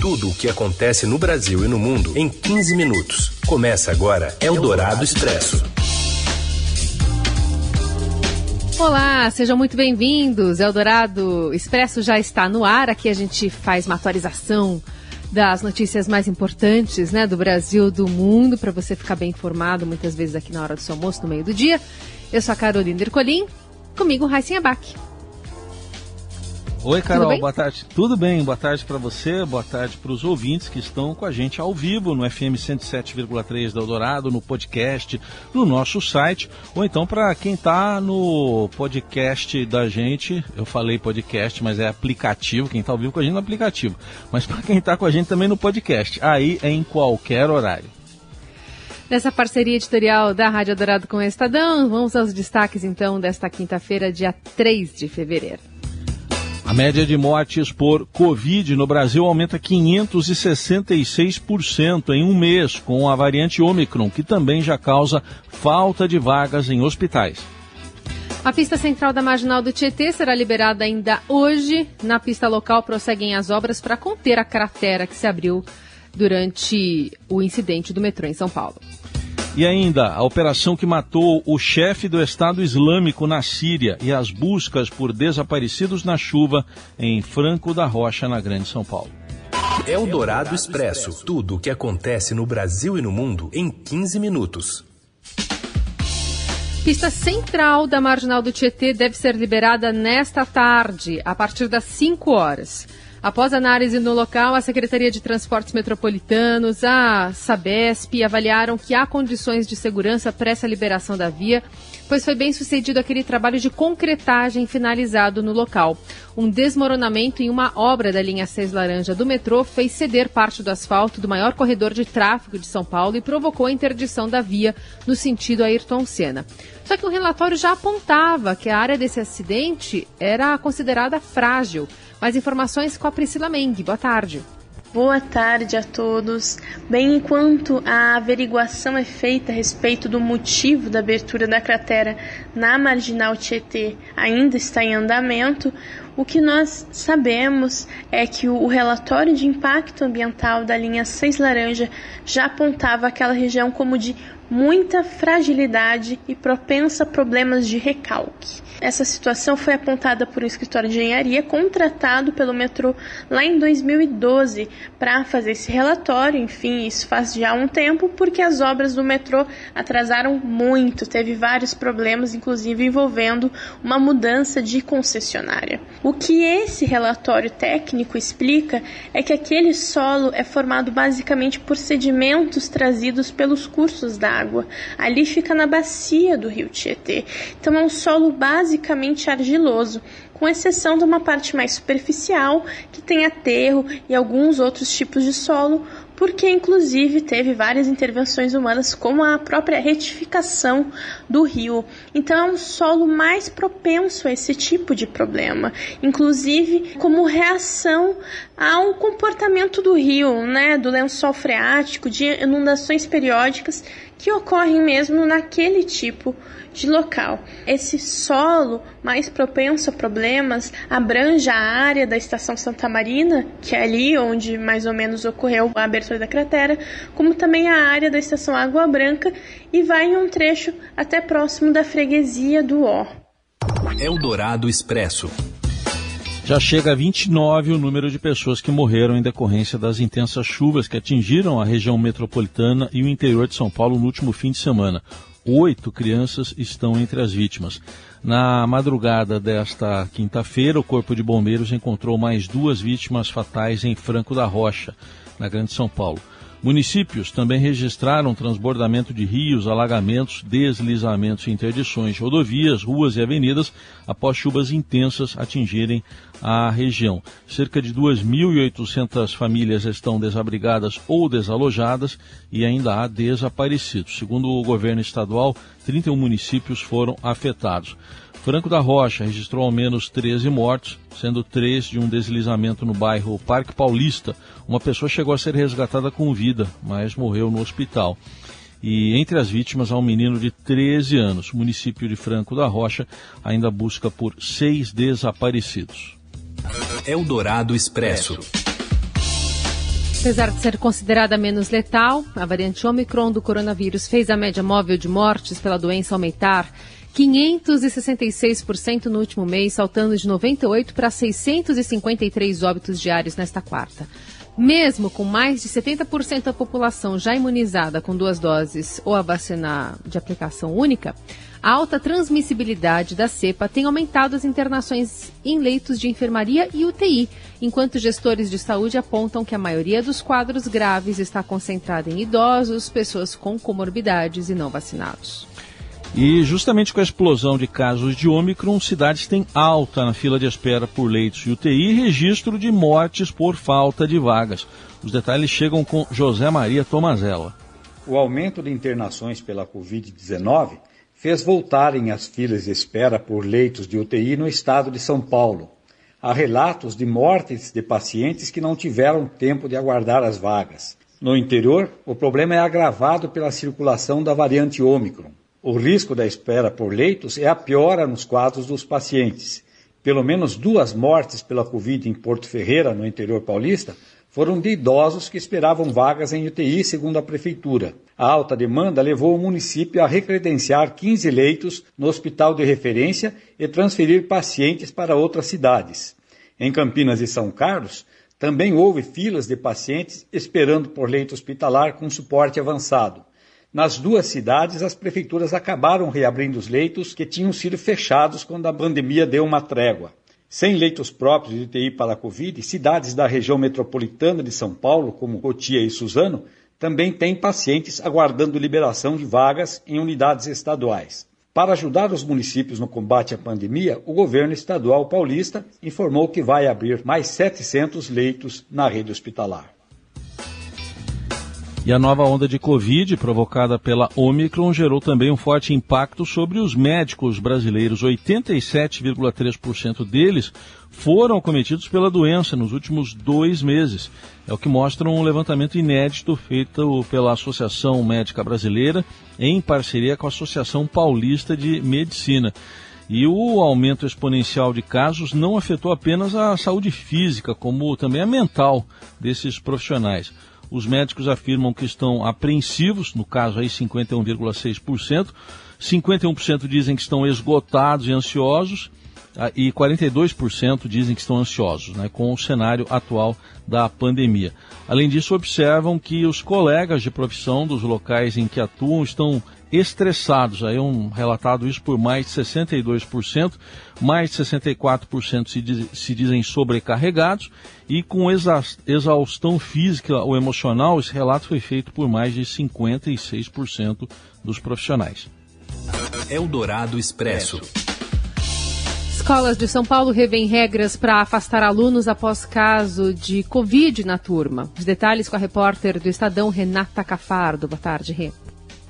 Tudo o que acontece no Brasil e no mundo em 15 minutos. Começa agora Eldorado Expresso. Olá, sejam muito bem-vindos. Eldorado Expresso já está no ar. Aqui a gente faz uma atualização das notícias mais importantes né, do Brasil, do mundo, para você ficar bem informado, muitas vezes aqui na hora do seu almoço, no meio do dia. Eu sou a Carolina Ercolim, comigo Raíssen Abac. Oi, Carol, boa tarde. Tudo bem? Boa tarde para você, boa tarde para os ouvintes que estão com a gente ao vivo no FM 107,3 da Eldorado, no podcast, no nosso site, ou então para quem está no podcast da gente, eu falei podcast, mas é aplicativo, quem está ao vivo com a gente no aplicativo, mas para quem está com a gente também no podcast, aí é em qualquer horário. Nessa parceria editorial da Rádio Eldorado com o Estadão, vamos aos destaques então desta quinta-feira, dia 3 de fevereiro. A média de mortes por Covid no Brasil aumenta 566% em um mês com a variante Omicron, que também já causa falta de vagas em hospitais. A pista central da Marginal do Tietê será liberada ainda hoje. Na pista local prosseguem as obras para conter a cratera que se abriu durante o incidente do metrô em São Paulo. E ainda a operação que matou o chefe do Estado Islâmico na Síria e as buscas por desaparecidos na chuva em Franco da Rocha, na Grande São Paulo. É o Dourado Expresso. Tudo o que acontece no Brasil e no mundo em 15 minutos. Pista central da Marginal do Tietê deve ser liberada nesta tarde, a partir das 5 horas. Após análise no local, a Secretaria de Transportes Metropolitanos, a Sabesp, avaliaram que há condições de segurança para essa liberação da via, pois foi bem sucedido aquele trabalho de concretagem finalizado no local. Um desmoronamento em uma obra da linha 6 laranja do metrô fez ceder parte do asfalto do maior corredor de tráfego de São Paulo e provocou a interdição da via no sentido Ayrton Senna. Só que o relatório já apontava que a área desse acidente era considerada frágil. Mais informações com a Priscila Meng. Boa tarde. Boa tarde a todos. Bem, enquanto a averiguação é feita a respeito do motivo da abertura da cratera na marginal Tietê ainda está em andamento, o que nós sabemos é que o relatório de impacto ambiental da linha 6 Laranja já apontava aquela região como de muita fragilidade e propensa a problemas de recalque. Essa situação foi apontada por um escritório de engenharia contratado pelo metrô lá em 2012 para fazer esse relatório. Enfim, isso faz já um tempo, porque as obras do metrô atrasaram muito, teve vários problemas, inclusive envolvendo uma mudança de concessionária. O que esse relatório técnico explica é que aquele solo é formado basicamente por sedimentos trazidos pelos cursos d'água. Ali fica na bacia do rio Tietê. Então é um solo basicamente argiloso, com exceção de uma parte mais superficial que tem aterro e alguns outros tipos de solo, porque inclusive teve várias intervenções humanas, como a própria retificação do rio. Então é um solo mais propenso a esse tipo de problema, inclusive como reação ao comportamento do rio, né, do lençol freático, de inundações periódicas que ocorrem mesmo naquele tipo de local. Esse solo mais propenso a problemas abrange a área da estação Santa Marina, que é ali onde mais ou menos ocorreu a abertura da cratera, como também a área da estação Água Branca e vai em um trecho até próximo da freguesia do Ó. Eldorado Expresso. Já chega a 29 o número de pessoas que morreram em decorrência das intensas chuvas que atingiram a região metropolitana e o interior de São Paulo no último fim de semana. Oito crianças estão entre as vítimas. Na madrugada desta quinta-feira, o Corpo de Bombeiros encontrou mais duas vítimas fatais em Franco da Rocha, na Grande São Paulo. Municípios também registraram transbordamento de rios, alagamentos, deslizamentos e interdições de rodovias, ruas e avenidas após chuvas intensas atingirem a região. Cerca de 2.800 famílias estão desabrigadas ou desalojadas e ainda há desaparecidos. Segundo o governo estadual, 31 municípios foram afetados. Franco da Rocha registrou ao menos 13 mortos, sendo três de um deslizamento no bairro Parque Paulista. Uma pessoa chegou a ser resgatada com vida, mas morreu no hospital. E entre as vítimas há um menino de 13 anos. O município de Franco da Rocha ainda busca por seis desaparecidos. Eldorado Expresso. Apesar de ser considerada menos letal, a variante Omicron do coronavírus fez a média móvel de mortes pela doença aumentar 566% no último mês, saltando de 98 para 653 óbitos diários nesta quarta. Mesmo com mais de 70% da população já imunizada com duas doses ou a vacina de aplicação única, a alta transmissibilidade da cepa tem aumentado as internações em leitos de enfermaria e UTI, enquanto gestores de saúde apontam que a maioria dos quadros graves está concentrada em idosos, pessoas com comorbidades e não vacinados. E justamente com a explosão de casos de Ômicron, cidades têm alta na fila de espera por leitos de UTI e registro de mortes por falta de vagas. Os detalhes chegam com José Maria Tomazella. O aumento de internações pela Covid-19 fez voltarem as filas de espera por leitos de UTI no estado de São Paulo. Há relatos de mortes de pacientes que não tiveram tempo de aguardar as vagas. No interior, o problema é agravado pela circulação da variante Ômicron. O risco da espera por leitos é a piora nos quadros dos pacientes. Pelo menos duas mortes pela Covid em Porto Ferreira, no interior paulista, foram de idosos que esperavam vagas em UTI, segundo a prefeitura. A alta demanda levou o município a recredenciar 15 leitos no hospital de referência e transferir pacientes para outras cidades. Em Campinas e São Carlos, também houve filas de pacientes esperando por leito hospitalar com suporte avançado. Nas duas cidades, as prefeituras acabaram reabrindo os leitos que tinham sido fechados quando a pandemia deu uma trégua. Sem leitos próprios de UTI para a Covid, cidades da região metropolitana de São Paulo, como Cotia e Suzano, também têm pacientes aguardando liberação de vagas em unidades estaduais. Para ajudar os municípios no combate à pandemia, o governo estadual paulista informou que vai abrir mais 700 leitos na rede hospitalar. E a nova onda de Covid, provocada pela Omicron, gerou também um forte impacto sobre os médicos brasileiros. 87,3% deles foram acometidos pela doença nos últimos dois meses. É o que mostra um levantamento inédito feito pela Associação Médica Brasileira em parceria com a Associação Paulista de Medicina. E o aumento exponencial de casos não afetou apenas a saúde física, como também a mental desses profissionais. Os médicos afirmam que estão apreensivos, no caso aí 51,6%. 51% dizem que estão esgotados e ansiosos ah, e 42% dizem que estão ansiosos né, com o cenário atual da pandemia. Além disso, observam que os colegas de profissão dos locais em que atuam estão estressados. Aí é um relatado isso por mais de 62%, mais de 64% se, diz, se dizem sobrecarregados e com exa, exaustão física ou emocional, esse relato foi feito por mais de 56% dos profissionais. Eldorado Expresso. Escolas de São Paulo revêem regras para afastar alunos após caso de Covid na turma. Os detalhes com a repórter do Estadão, Renata Cafardo. Boa tarde, Rê.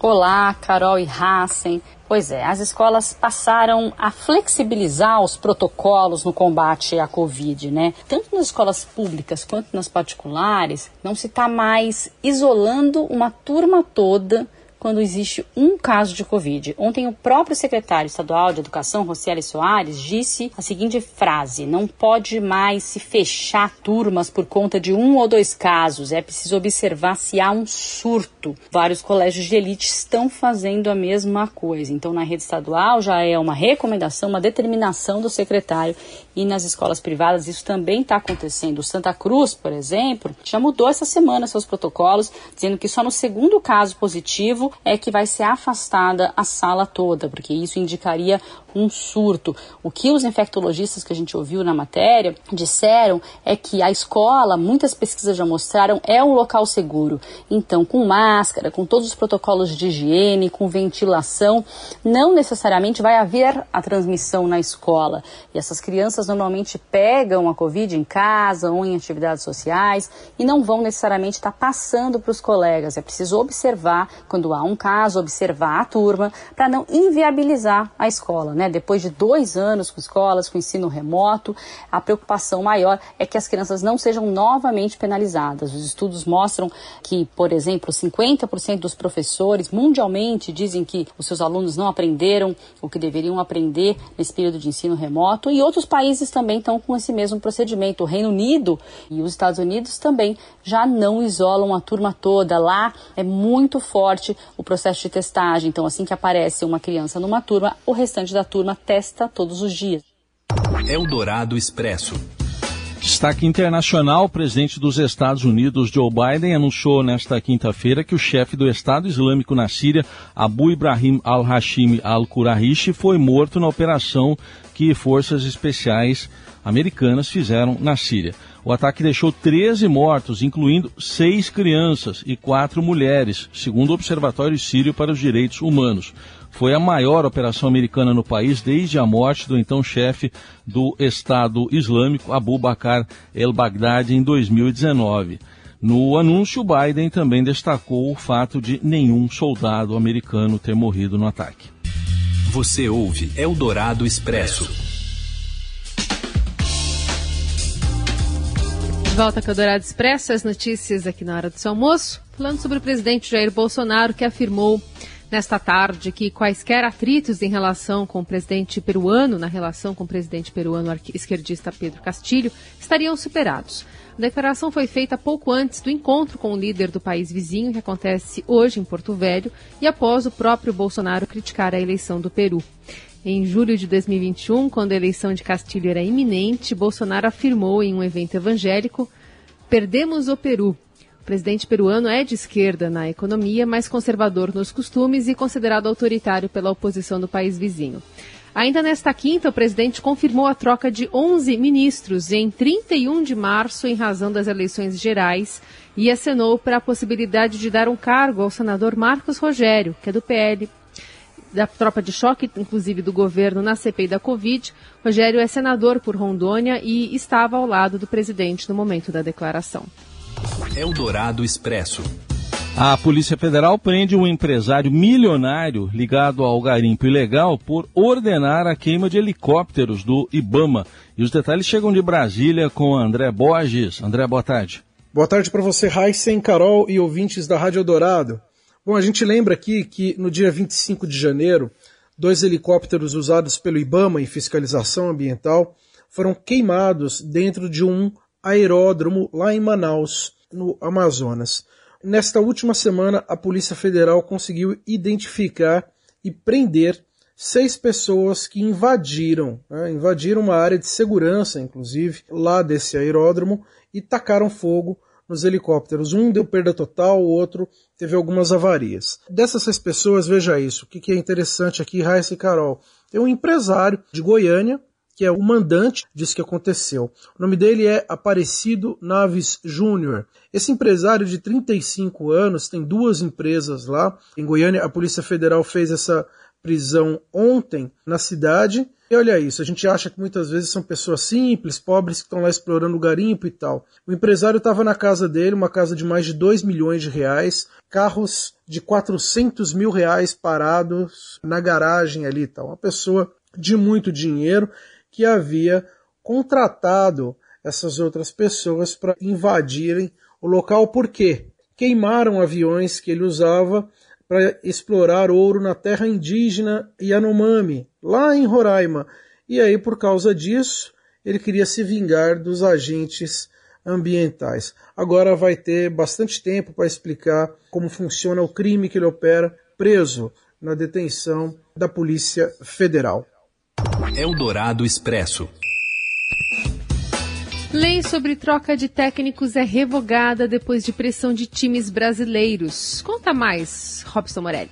Olá, Carol e Hassen. Pois é, as escolas passaram a flexibilizar os protocolos no combate à Covid, né? Tanto nas escolas públicas quanto nas particulares, não se está mais isolando uma turma toda quando existe um caso de Covid. Ontem, o próprio secretário estadual de Educação, Rocieli Soares, disse a seguinte frase: não pode mais se fechar turmas por conta de um ou dois casos, é preciso observar se há um surto. Vários colégios de elite estão fazendo a mesma coisa. Então, na rede estadual já é uma recomendação, uma determinação do secretário e nas escolas privadas isso também está acontecendo. O Santa Cruz, por exemplo, já mudou essa semana seus protocolos, dizendo que só no segundo caso positivo é que vai ser afastada a sala toda, porque isso indicaria um surto. O que os infectologistas que a gente ouviu na matéria disseram é que a escola, muitas pesquisas já mostraram, é um local seguro. Então, com máscara, com todos os protocolos de higiene, com ventilação, não necessariamente vai haver a transmissão na escola. E essas crianças normalmente pegam a Covid em casa ou em atividades sociais e não vão necessariamente estar passando para os colegas. É preciso observar quando há um caso, observar a turma para não inviabilizar a escola né? Depois de dois anos com escolas, com ensino remoto, a preocupação maior é que as crianças não sejam novamente penalizadas. Os estudos mostram que, por exemplo, 50% dos professores mundialmente dizem que os seus alunos não aprenderam o que deveriam aprender nesse período de ensino remoto e outros países também estão com esse mesmo procedimento. O Reino Unido e os Estados Unidos também já não isolam a turma toda. Lá é muito forte o processo de testagem. Então, assim que aparece uma criança numa turma, o restante da turma testa todos os dias. Eldorado Expresso. Destaque internacional: o presidente dos Estados Unidos, Joe Biden, anunciou nesta quinta-feira que o chefe do Estado Islâmico na Síria, Abu Ibrahim al-Hashim al-Qurahishi, foi morto na operação que forças especiais americanas fizeram na Síria. O ataque deixou 13 mortos, incluindo seis crianças e quatro mulheres, segundo o Observatório Sírio para os Direitos Humanos. Foi a maior operação americana no país desde a morte do então chefe do Estado Islâmico, Abu Bakr el-Baghdadi, em 2019. No anúncio, Biden também destacou o fato de nenhum soldado americano ter morrido no ataque. Você ouve Eldorado Expresso. volta com o Dourado Expresso, as notícias aqui na hora do seu almoço, falando sobre o presidente Jair Bolsonaro, que afirmou nesta tarde que quaisquer atritos em relação com o presidente peruano, na relação com o presidente peruano esquerdista Pedro Castilho, estariam superados. A declaração foi feita pouco antes do encontro com o líder do país vizinho, que acontece hoje em Porto Velho, e após o próprio Bolsonaro criticar a eleição do Peru. Em julho de 2021, quando a eleição de Castilho era iminente, Bolsonaro afirmou em um evento evangélico: Perdemos o Peru. Presidente peruano é de esquerda na economia, mas conservador nos costumes e considerado autoritário pela oposição do país vizinho. Ainda nesta quinta, o presidente confirmou a troca de 11 ministros em 31 de março, em razão das eleições gerais, e acenou para a possibilidade de dar um cargo ao senador Marcos Rogério, que é do PL, da tropa de choque, inclusive do governo na CPI da Covid. Rogério é senador por Rondônia e estava ao lado do presidente no momento da declaração. Eldorado Expresso. A Polícia Federal prende um empresário milionário ligado ao garimpo ilegal por ordenar a queima de helicópteros do Ibama. E os detalhes chegam de Brasília com André Borges. André, boa tarde. Boa tarde para você, Heisen, Carol e ouvintes da Rádio Eldorado. Bom, a gente lembra aqui que no dia 25 de janeiro, dois helicópteros usados pelo IBAMA em fiscalização ambiental foram queimados dentro de um aeródromo lá em Manaus, no Amazonas. Nesta última semana, a Polícia Federal conseguiu identificar e prender seis pessoas que invadiram, né, invadiram uma área de segurança, inclusive, lá desse aeródromo e tacaram fogo nos helicópteros. Um deu perda total, o outro teve algumas avarias. Dessas seis pessoas, veja isso, o que é interessante aqui, Raíssa e Carol. Tem um empresário de Goiânia, que é o mandante disso que aconteceu. O nome dele é Aparecido Naves Júnior. Esse empresário de 35 anos tem duas empresas lá. Em Goiânia, a Polícia Federal fez essa prisão ontem na cidade e olha isso, a gente acha que muitas vezes são pessoas simples, pobres, que estão lá explorando o garimpo e tal. O empresário estava na casa dele, uma casa de mais de 2 milhões de reais, carros de 400 mil reais parados na garagem ali e tal. Uma pessoa de muito dinheiro que havia contratado essas outras pessoas para invadirem o local. Por quê? Queimaram aviões que ele usava para explorar ouro na terra indígena Yanomami, lá em Roraima. E aí, por causa disso, ele queria se vingar dos agentes ambientais. Agora vai ter bastante tempo para explicar como funciona o crime que ele opera, preso na detenção da Polícia Federal. Eldorado Expresso. Lei sobre troca de técnicos é revogada depois de pressão de times brasileiros. Conta mais, Robson Morelli.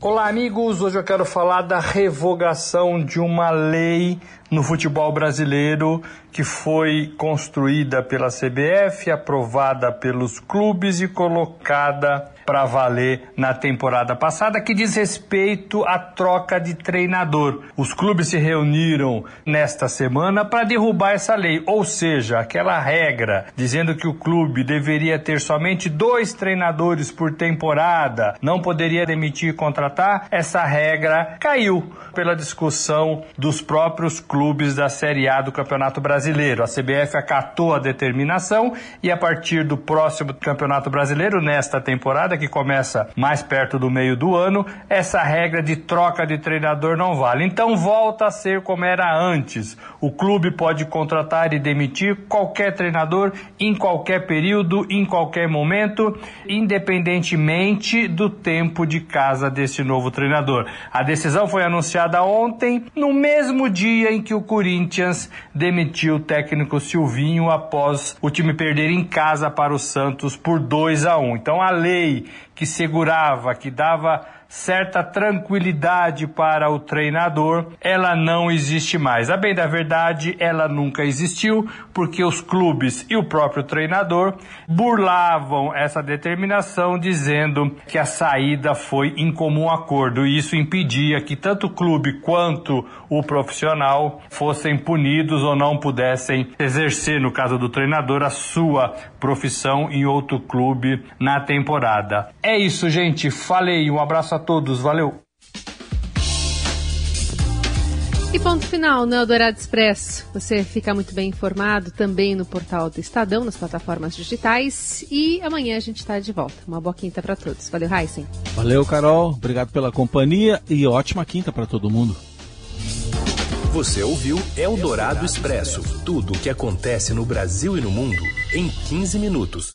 Olá, amigos. Hoje eu quero falar da revogação de uma lei no futebol brasileiro que foi construída pela CBF, aprovada pelos clubes e colocada para valer na temporada passada, que diz respeito à troca de treinador. Os clubes se reuniram nesta semana para derrubar essa lei, ou seja, aquela regra dizendo que o clube deveria ter somente dois treinadores por temporada, não poderia demitir e contratar, essa regra caiu pela discussão dos próprios clubes da Série A do Campeonato Brasileiro. A CBF acatou a determinação e a partir do próximo Campeonato Brasileiro, nesta temporada, que começa mais perto do meio do ano, essa regra de troca de treinador não vale. Então volta a ser como era antes. O clube pode contratar e demitir qualquer treinador em qualquer período, em qualquer momento, independentemente do tempo de casa desse novo treinador. A decisão foi anunciada ontem, no mesmo dia em que o Corinthians demitiu o técnico Silvinho após o time perder em casa para o Santos por 2 a 1. Então a lei que segurava, que dava certa tranquilidade para o treinador, ela não existe mais. A bem da verdade, ela nunca existiu, porque os clubes e o próprio treinador burlavam essa determinação, dizendo que a saída foi em comum acordo, e isso impedia que tanto o clube quanto o profissional fossem punidos ou não pudessem exercer, no caso do treinador, a sua profissão em outro clube na temporada. É isso, gente. Falei. Um abraço a todos. Valeu. E ponto final no Eldorado Expresso. Você fica muito bem informado também no portal do Estadão, nas plataformas digitais. E amanhã a gente está de volta. Uma boa quinta para todos. Valeu, Heisen. Valeu, Carol. Obrigado pela companhia e ótima quinta para todo mundo. Você ouviu Eldorado Expresso tudo o que acontece no Brasil e no mundo em 15 minutos.